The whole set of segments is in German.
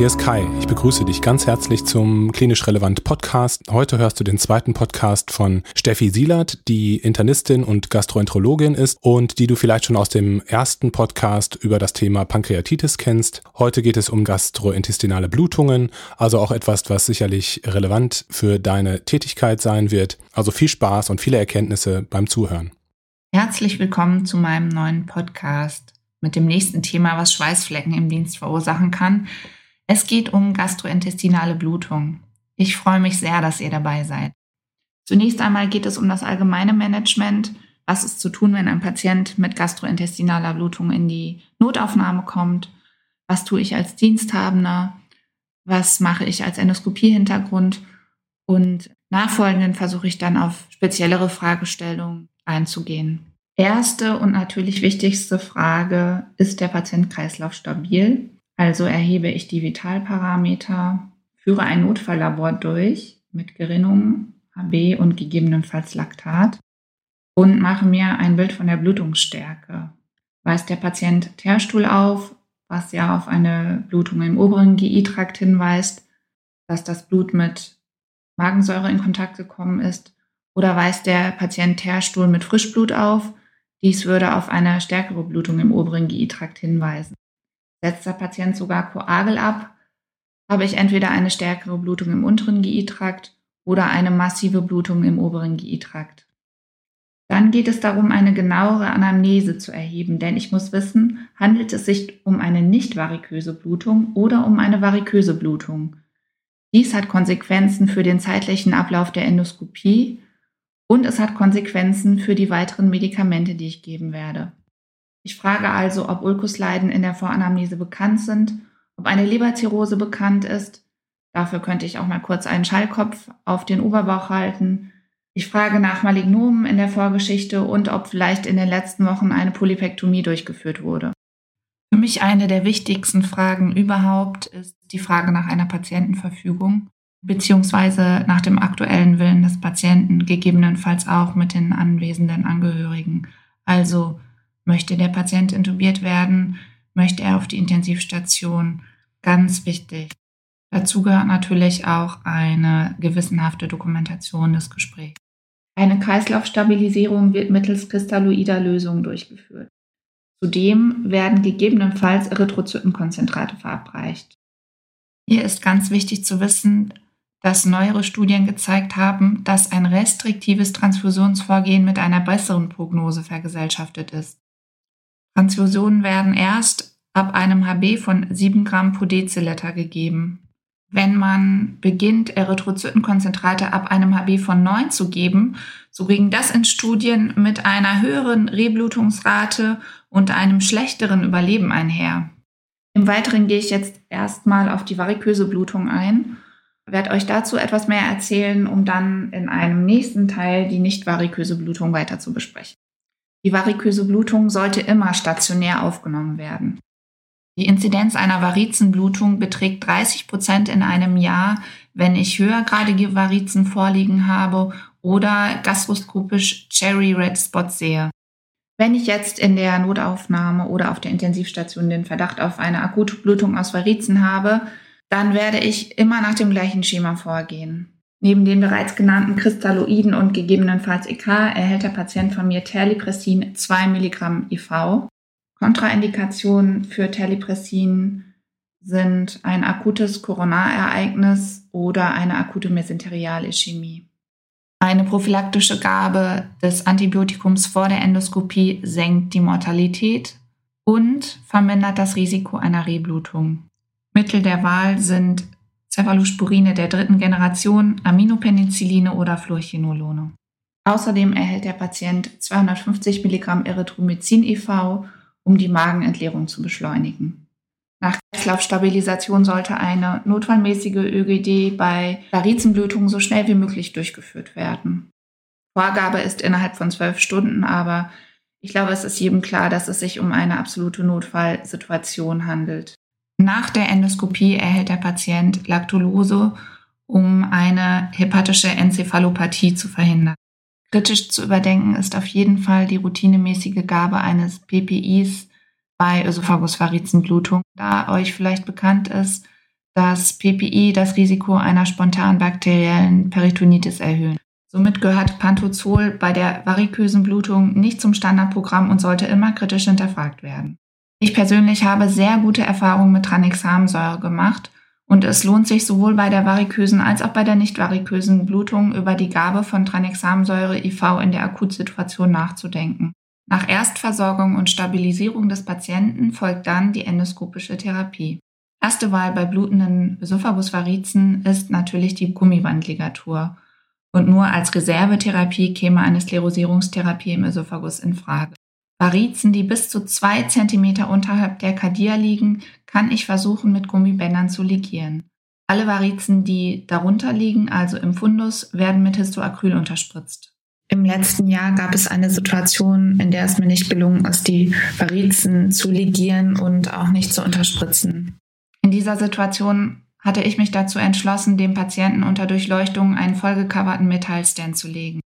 Hier ist Kai. Ich begrüße dich ganz herzlich zum Klinisch Relevant Podcast. Heute hörst du den zweiten Podcast von Steffi Sielert, die Internistin und Gastroenterologin ist und die du vielleicht schon aus dem ersten Podcast über das Thema Pankreatitis kennst. Heute geht es um gastrointestinale Blutungen, also auch etwas, was sicherlich relevant für deine Tätigkeit sein wird. Also viel Spaß und viele Erkenntnisse beim Zuhören. Herzlich willkommen zu meinem neuen Podcast mit dem nächsten Thema, was Schweißflecken im Dienst verursachen kann. Es geht um gastrointestinale Blutung. Ich freue mich sehr, dass ihr dabei seid. Zunächst einmal geht es um das allgemeine Management. Was ist zu tun, wenn ein Patient mit gastrointestinaler Blutung in die Notaufnahme kommt? Was tue ich als Diensthabender? Was mache ich als Endoskopie-Hintergrund? Und nachfolgenden versuche ich dann auf speziellere Fragestellungen einzugehen. Erste und natürlich wichtigste Frage, ist der Patient-Kreislauf stabil? Also erhebe ich die Vitalparameter, führe ein Notfalllabor durch mit Gerinnung, HB und gegebenenfalls Laktat und mache mir ein Bild von der Blutungsstärke. Weist der Patient Teerstuhl auf, was ja auf eine Blutung im oberen GI-Trakt hinweist, dass das Blut mit Magensäure in Kontakt gekommen ist, oder weist der Patient Teerstuhl mit Frischblut auf, dies würde auf eine stärkere Blutung im oberen GI-Trakt hinweisen. Setzt der Patient sogar Koagel ab, habe ich entweder eine stärkere Blutung im unteren GI-Trakt oder eine massive Blutung im oberen GI-Trakt. Dann geht es darum, eine genauere Anamnese zu erheben, denn ich muss wissen, handelt es sich um eine nicht variköse Blutung oder um eine variköse Blutung. Dies hat Konsequenzen für den zeitlichen Ablauf der Endoskopie und es hat Konsequenzen für die weiteren Medikamente, die ich geben werde. Ich frage also, ob Ulkusleiden in der Voranamnese bekannt sind, ob eine Leberzirrhose bekannt ist. Dafür könnte ich auch mal kurz einen Schallkopf auf den Oberbauch halten. Ich frage nach Malignomen in der Vorgeschichte und ob vielleicht in den letzten Wochen eine Polypektomie durchgeführt wurde. Für mich eine der wichtigsten Fragen überhaupt ist die Frage nach einer Patientenverfügung beziehungsweise nach dem aktuellen Willen des Patienten, gegebenenfalls auch mit den anwesenden Angehörigen. Also möchte der Patient intubiert werden, möchte er auf die Intensivstation, ganz wichtig. Dazu gehört natürlich auch eine gewissenhafte Dokumentation des Gesprächs. Eine Kreislaufstabilisierung wird mittels kristalloider Lösungen durchgeführt. Zudem werden gegebenenfalls Erythrozytenkonzentrate verabreicht. Hier ist ganz wichtig zu wissen, dass neuere Studien gezeigt haben, dass ein restriktives Transfusionsvorgehen mit einer besseren Prognose vergesellschaftet ist. Transfusionen werden erst ab einem HB von 7 Gramm pro Deziliter gegeben. Wenn man beginnt, Erythrozytenkonzentrate ab einem HB von 9 zu geben, so ging das in Studien mit einer höheren Reblutungsrate und einem schlechteren Überleben einher. Im Weiteren gehe ich jetzt erstmal auf die variköse Blutung ein werde euch dazu etwas mehr erzählen, um dann in einem nächsten Teil die nicht variköse Blutung weiter zu besprechen. Die variköse Blutung sollte immer stationär aufgenommen werden. Die Inzidenz einer Varizenblutung beträgt 30 Prozent in einem Jahr, wenn ich höhergradige Varizen vorliegen habe oder gastroskopisch Cherry Red Spots sehe. Wenn ich jetzt in der Notaufnahme oder auf der Intensivstation den Verdacht auf eine akute Blutung aus Varizen habe, dann werde ich immer nach dem gleichen Schema vorgehen. Neben den bereits genannten Kristalloiden und gegebenenfalls EK erhält der Patient von mir Terlipressin 2 Milligramm IV. Kontraindikationen für Terlipressin sind ein akutes Koronarereignis oder eine akute Mesenterialischämie. Eine prophylaktische Gabe des Antibiotikums vor der Endoskopie senkt die Mortalität und vermindert das Risiko einer Reblutung. Mittel der Wahl sind Cephalosporine der dritten Generation, Aminopenicilline oder Fluorchinolone. Außerdem erhält der Patient 250 Milligramm Erythromycin e.V., um die Magenentleerung zu beschleunigen. Nach Kreislaufstabilisation sollte eine notfallmäßige ÖGD bei Varizenblutungen so schnell wie möglich durchgeführt werden. Vorgabe ist innerhalb von zwölf Stunden, aber ich glaube, es ist jedem klar, dass es sich um eine absolute Notfallsituation handelt. Nach der Endoskopie erhält der Patient Lactulose, um eine hepatische Enzephalopathie zu verhindern. Kritisch zu überdenken ist auf jeden Fall die routinemäßige Gabe eines PPIs bei Ösophagusvarizenblutung, da euch vielleicht bekannt ist, dass PPI das Risiko einer spontanen bakteriellen Peritonitis erhöhen. Somit gehört Pantozol bei der varikösen Blutung nicht zum Standardprogramm und sollte immer kritisch hinterfragt werden. Ich persönlich habe sehr gute Erfahrungen mit Tranexamsäure gemacht und es lohnt sich sowohl bei der varikösen als auch bei der nicht varikösen Blutung über die Gabe von Tranexamsäure IV in der Akutsituation nachzudenken. Nach Erstversorgung und Stabilisierung des Patienten folgt dann die endoskopische Therapie. Erste Wahl bei blutenden Ösophagusvarizen ist natürlich die Gummibandligatur und nur als Reservetherapie käme eine Sklerosierungstherapie im Ösophagus in Frage. Varizen, die bis zu zwei Zentimeter unterhalb der Kardia liegen, kann ich versuchen, mit Gummibändern zu ligieren. Alle Varizen, die darunter liegen, also im Fundus, werden mit Histoacryl unterspritzt. Im letzten Jahr gab es eine Situation, in der es mir nicht gelungen ist, die Varizen zu ligieren und auch nicht zu unterspritzen. In dieser Situation hatte ich mich dazu entschlossen, dem Patienten unter Durchleuchtung einen vollgecoverten Metallstand zu legen.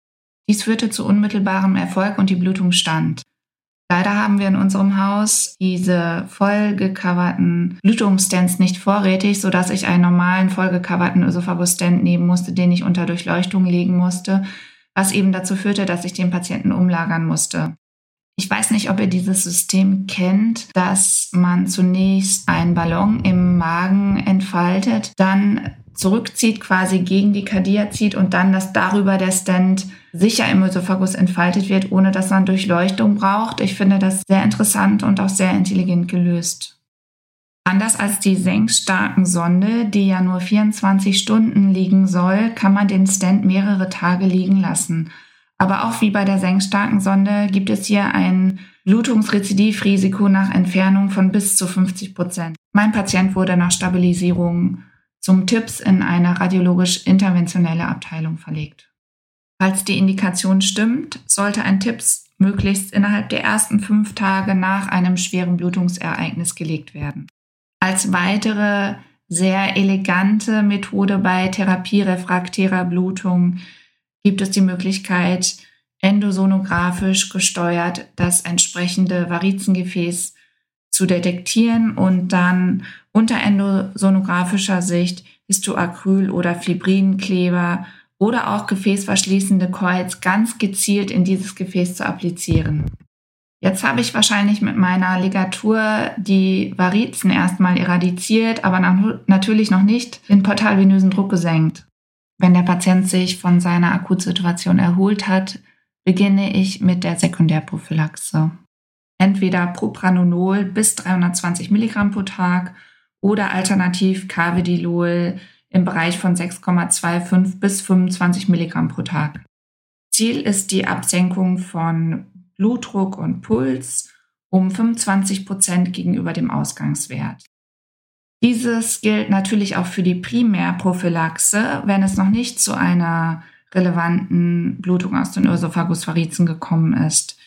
Dies führte zu unmittelbarem Erfolg und die Blutung stand. Leider haben wir in unserem Haus diese vollgecoverten Blutungsstands nicht vorrätig, sodass ich einen normalen vollgecoverten Ösophagus-Stand nehmen musste, den ich unter Durchleuchtung legen musste, was eben dazu führte, dass ich den Patienten umlagern musste. Ich weiß nicht, ob ihr dieses System kennt, dass man zunächst einen Ballon im Magen entfaltet, dann zurückzieht, quasi gegen die Kardia zieht und dann, dass darüber der Stand sicher im Ösophagus entfaltet wird, ohne dass man Durchleuchtung braucht. Ich finde das sehr interessant und auch sehr intelligent gelöst. Anders als die senkstarken Sonde, die ja nur 24 Stunden liegen soll, kann man den Stand mehrere Tage liegen lassen. Aber auch wie bei der senkstarken Sonde gibt es hier ein Blutungsrezidivrisiko nach Entfernung von bis zu 50 Prozent. Mein Patient wurde nach Stabilisierung zum TIPS in eine radiologisch interventionelle Abteilung verlegt. Falls die Indikation stimmt, sollte ein TIPS möglichst innerhalb der ersten fünf Tage nach einem schweren Blutungsereignis gelegt werden. Als weitere sehr elegante Methode bei therapierefraktärer Blutung gibt es die Möglichkeit, endosonografisch gesteuert das entsprechende Varizengefäß zu detektieren und dann unter endosonografischer Sicht Histoacryl- oder Fibrinkleber oder auch gefäßverschließende Coils ganz gezielt in dieses Gefäß zu applizieren. Jetzt habe ich wahrscheinlich mit meiner Ligatur die Varizen erstmal eradiziert, aber natürlich noch nicht den portalvenösen Druck gesenkt. Wenn der Patient sich von seiner Akutsituation erholt hat, beginne ich mit der Sekundärprophylaxe. Entweder Propranolol bis 320 Milligramm pro Tag oder alternativ Carvedilol im Bereich von 6,25 bis 25 Milligramm pro Tag. Ziel ist die Absenkung von Blutdruck und Puls um 25 Prozent gegenüber dem Ausgangswert. Dieses gilt natürlich auch für die Primärprophylaxe, wenn es noch nicht zu einer relevanten Blutung aus den Ösophagusvarizen gekommen ist.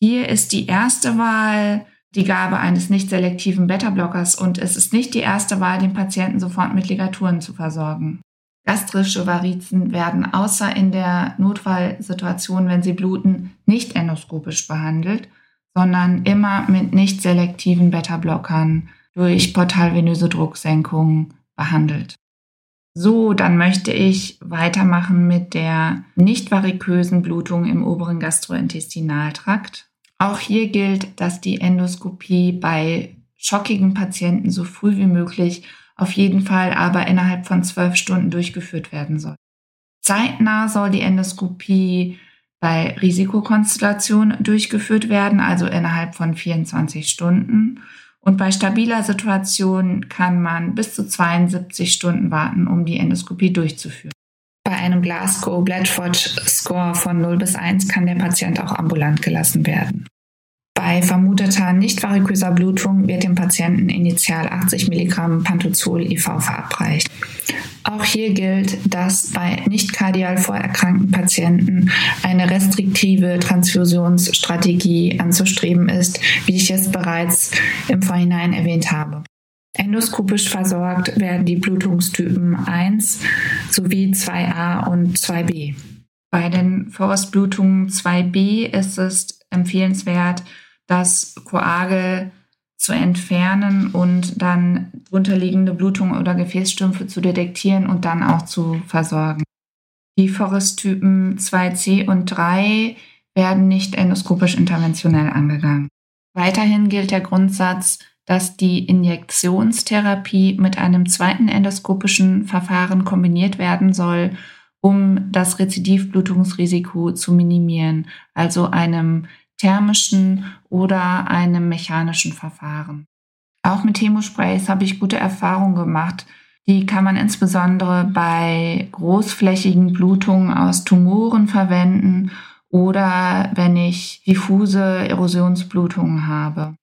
Hier ist die erste Wahl die Gabe eines nicht selektiven Beta-Blockers und es ist nicht die erste Wahl, den Patienten sofort mit Ligaturen zu versorgen. Gastrische Varizen werden außer in der Notfallsituation, wenn sie bluten, nicht endoskopisch behandelt, sondern immer mit nicht selektiven Beta-Blockern durch portalvenöse Drucksenkung behandelt. So, dann möchte ich weitermachen mit der nicht varikösen Blutung im oberen Gastrointestinaltrakt. Auch hier gilt, dass die Endoskopie bei schockigen Patienten so früh wie möglich auf jeden Fall aber innerhalb von zwölf Stunden durchgeführt werden soll. Zeitnah soll die Endoskopie bei Risikokonstellationen durchgeführt werden, also innerhalb von 24 Stunden. Und bei stabiler Situation kann man bis zu 72 Stunden warten, um die Endoskopie durchzuführen. Bei einem Glasgow Bladford Score von 0 bis 1 kann der Patient auch ambulant gelassen werden. Bei vermuteter nicht variköser Blutung wird dem Patienten initial 80 Milligramm Pantozol IV verabreicht. Auch hier gilt, dass bei nicht kardial vorerkrankten Patienten eine restriktive Transfusionsstrategie anzustreben ist, wie ich es bereits im Vorhinein erwähnt habe. Endoskopisch versorgt werden die Blutungstypen 1 sowie 2a und 2b. Bei den Vorratsblutungen 2b ist es empfehlenswert, das Coagel zu entfernen und dann unterliegende Blutungen oder Gefäßstümpfe zu detektieren und dann auch zu versorgen. Die Forest-Typen 2c und 3 werden nicht endoskopisch interventionell angegangen. Weiterhin gilt der Grundsatz, dass die Injektionstherapie mit einem zweiten endoskopischen Verfahren kombiniert werden soll, um das Rezidivblutungsrisiko zu minimieren, also einem thermischen oder einem mechanischen Verfahren. Auch mit Chemosprays habe ich gute Erfahrungen gemacht. Die kann man insbesondere bei großflächigen Blutungen aus Tumoren verwenden oder wenn ich diffuse Erosionsblutungen habe.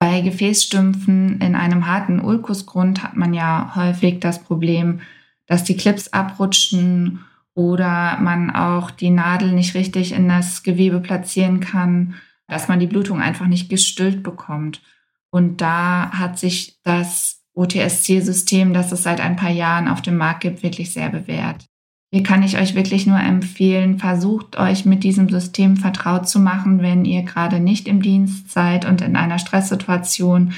Bei Gefäßstümpfen in einem harten Ulkusgrund hat man ja häufig das Problem, dass die Clips abrutschen oder man auch die Nadel nicht richtig in das Gewebe platzieren kann, dass man die Blutung einfach nicht gestillt bekommt. Und da hat sich das OTSC-System, das es seit ein paar Jahren auf dem Markt gibt, wirklich sehr bewährt. Hier kann ich euch wirklich nur empfehlen, versucht euch mit diesem System vertraut zu machen, wenn ihr gerade nicht im Dienst seid und in einer Stresssituation,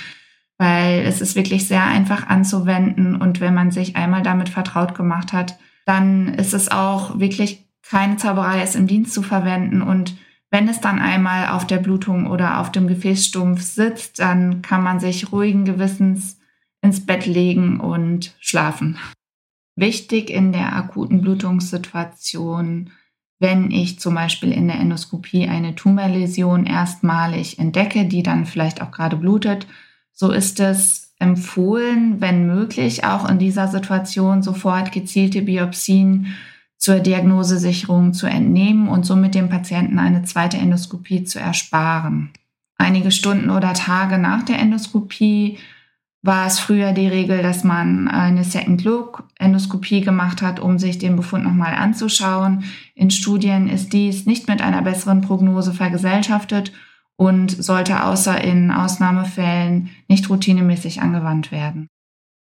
weil es ist wirklich sehr einfach anzuwenden und wenn man sich einmal damit vertraut gemacht hat, dann ist es auch wirklich keine Zauberei, es im Dienst zu verwenden. Und wenn es dann einmal auf der Blutung oder auf dem Gefäßstumpf sitzt, dann kann man sich ruhigen Gewissens ins Bett legen und schlafen. Wichtig in der akuten Blutungssituation, wenn ich zum Beispiel in der Endoskopie eine Tumorläsion erstmalig entdecke, die dann vielleicht auch gerade blutet, so ist es empfohlen, wenn möglich, auch in dieser Situation sofort gezielte Biopsien zur Diagnosesicherung zu entnehmen und somit dem Patienten eine zweite Endoskopie zu ersparen. Einige Stunden oder Tage nach der Endoskopie war es früher die Regel, dass man eine Second Look Endoskopie gemacht hat, um sich den Befund nochmal anzuschauen. In Studien ist dies nicht mit einer besseren Prognose vergesellschaftet und sollte außer in Ausnahmefällen nicht routinemäßig angewandt werden.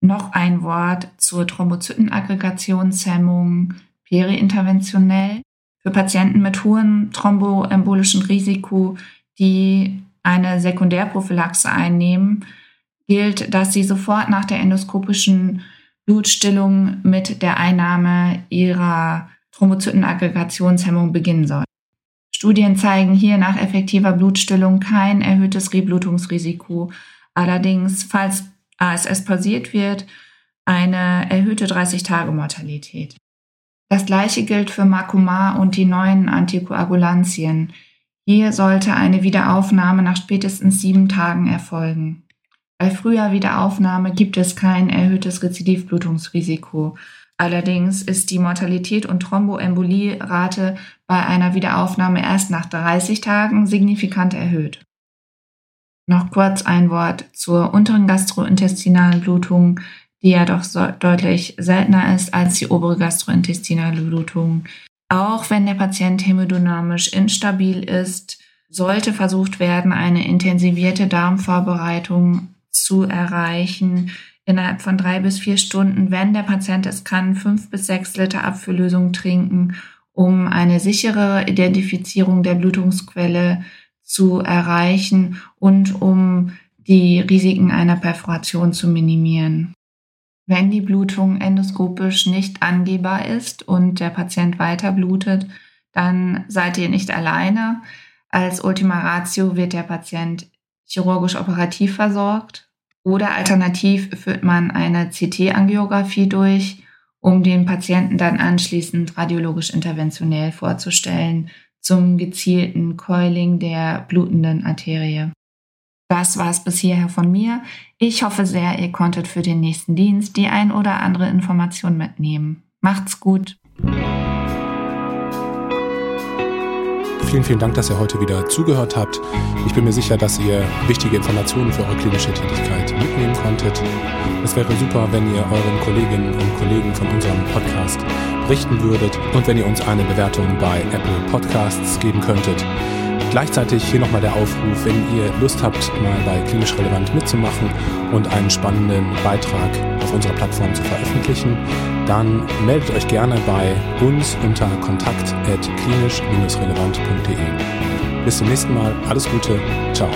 Noch ein Wort zur Thrombozytenaggregationshemmung periinterventionell. Für Patienten mit hohem thromboembolischen Risiko, die eine Sekundärprophylaxe einnehmen, gilt, dass sie sofort nach der endoskopischen Blutstillung mit der Einnahme ihrer Thrombozytenaggregationshemmung beginnen soll. Studien zeigen hier nach effektiver Blutstillung kein erhöhtes Reblutungsrisiko. Allerdings, falls ASS pausiert wird, eine erhöhte 30-Tage-Mortalität. Das gleiche gilt für Makuma und die neuen Antikoagulantien. Hier sollte eine Wiederaufnahme nach spätestens sieben Tagen erfolgen. Bei früher Wiederaufnahme gibt es kein erhöhtes Rezidivblutungsrisiko. Allerdings ist die Mortalität und Thromboembolierate bei einer Wiederaufnahme erst nach 30 Tagen signifikant erhöht. Noch kurz ein Wort zur unteren gastrointestinalen Blutung, die ja doch so deutlich seltener ist als die obere gastrointestinale Blutung. Auch wenn der Patient hämodynamisch instabil ist, sollte versucht werden, eine intensivierte Darmvorbereitung zu erreichen innerhalb von drei bis vier Stunden, wenn der Patient es kann, fünf bis sechs Liter Abführlösung trinken, um eine sichere Identifizierung der Blutungsquelle zu erreichen und um die Risiken einer Perforation zu minimieren. Wenn die Blutung endoskopisch nicht angehbar ist und der Patient weiter blutet, dann seid ihr nicht alleine. Als Ultima Ratio wird der Patient chirurgisch operativ versorgt oder alternativ führt man eine CT-Angiografie durch, um den Patienten dann anschließend radiologisch interventionell vorzustellen zum gezielten Coiling der blutenden Arterie. Das war es bis hierher von mir. Ich hoffe sehr, ihr konntet für den nächsten Dienst die ein oder andere Information mitnehmen. Macht's gut! Vielen, vielen Dank, dass ihr heute wieder zugehört habt. Ich bin mir sicher, dass ihr wichtige Informationen für eure klinische Tätigkeit mitnehmen konntet. Es wäre super, wenn ihr euren Kolleginnen und Kollegen von unserem Podcast berichten würdet und wenn ihr uns eine Bewertung bei Apple Podcasts geben könntet. Gleichzeitig hier nochmal der Aufruf, wenn ihr Lust habt, mal bei Klinisch Relevant mitzumachen und einen spannenden Beitrag auf unserer Plattform zu veröffentlichen, dann meldet euch gerne bei uns unter kontakt.klinisch-relevant.de. Bis zum nächsten Mal, alles Gute, ciao.